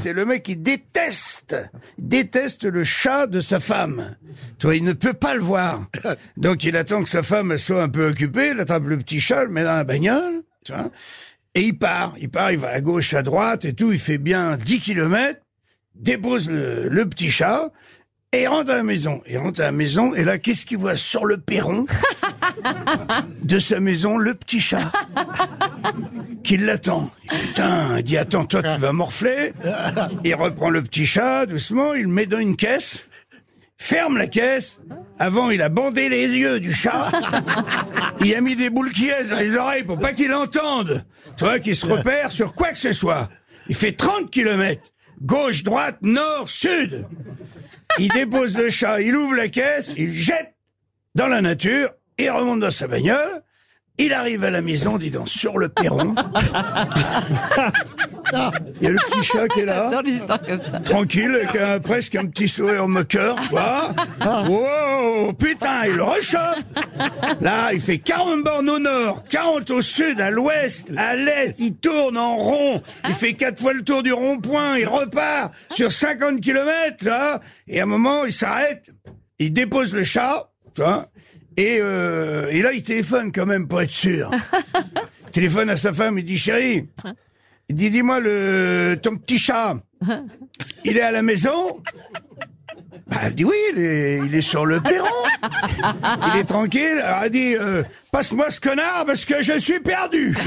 c'est le mec qui déteste, déteste le chat de sa femme. Toi, il ne peut pas le voir. Donc, il attend que sa femme soit un peu occupée, il attrape le petit chat, le met dans la bagnole, tu vois, et il part. Il part, il va à gauche, à droite et tout. Il fait bien 10 kilomètres, dépose le, le petit chat, et rentre à la maison. Il rentre à la maison, et là, qu'est-ce qu'il voit sur le perron? de sa maison Le petit chat qui l'attend. Putain, il dit attends, toi tu vas morfler. Il reprend le petit chat doucement, il le met dans une caisse, ferme la caisse. Avant, il a bandé les yeux du chat. Il a mis des boules qui dans les oreilles pour pas qu'il entende. Toi qui se repère sur quoi que ce soit. Il fait 30 kilomètres. Gauche, droite, nord, sud. Il dépose le chat, il ouvre la caisse, il jette dans la nature, il remonte dans sa bagnole. Il arrive à la maison, dis donc, sur le perron. Il y a le petit chat qui est là. J'adore les histoires comme ça. Tranquille, avec un- presque un petit sourire moqueur, tu vois. Wow, putain, il rechoppe. Là, il fait 40 bornes au nord, 40 au sud, à l'ouest, à l'est, il tourne en rond. Il fait quatre fois le tour du rond-point, il repart sur 50 kilomètres, là. Et à un moment, il s'arrête, il dépose le chat, tu vois. Et, euh, et là, il téléphone quand même pour être sûr. Il téléphone à sa femme, il dit, chérie, il dit, dis-moi, le, ton petit chat, il est à la maison? Bah, Elle dit oui, il est, il est sur le perron. Il est tranquille. Alors, elle dit, euh, passe-moi ce connard parce que je suis perdu.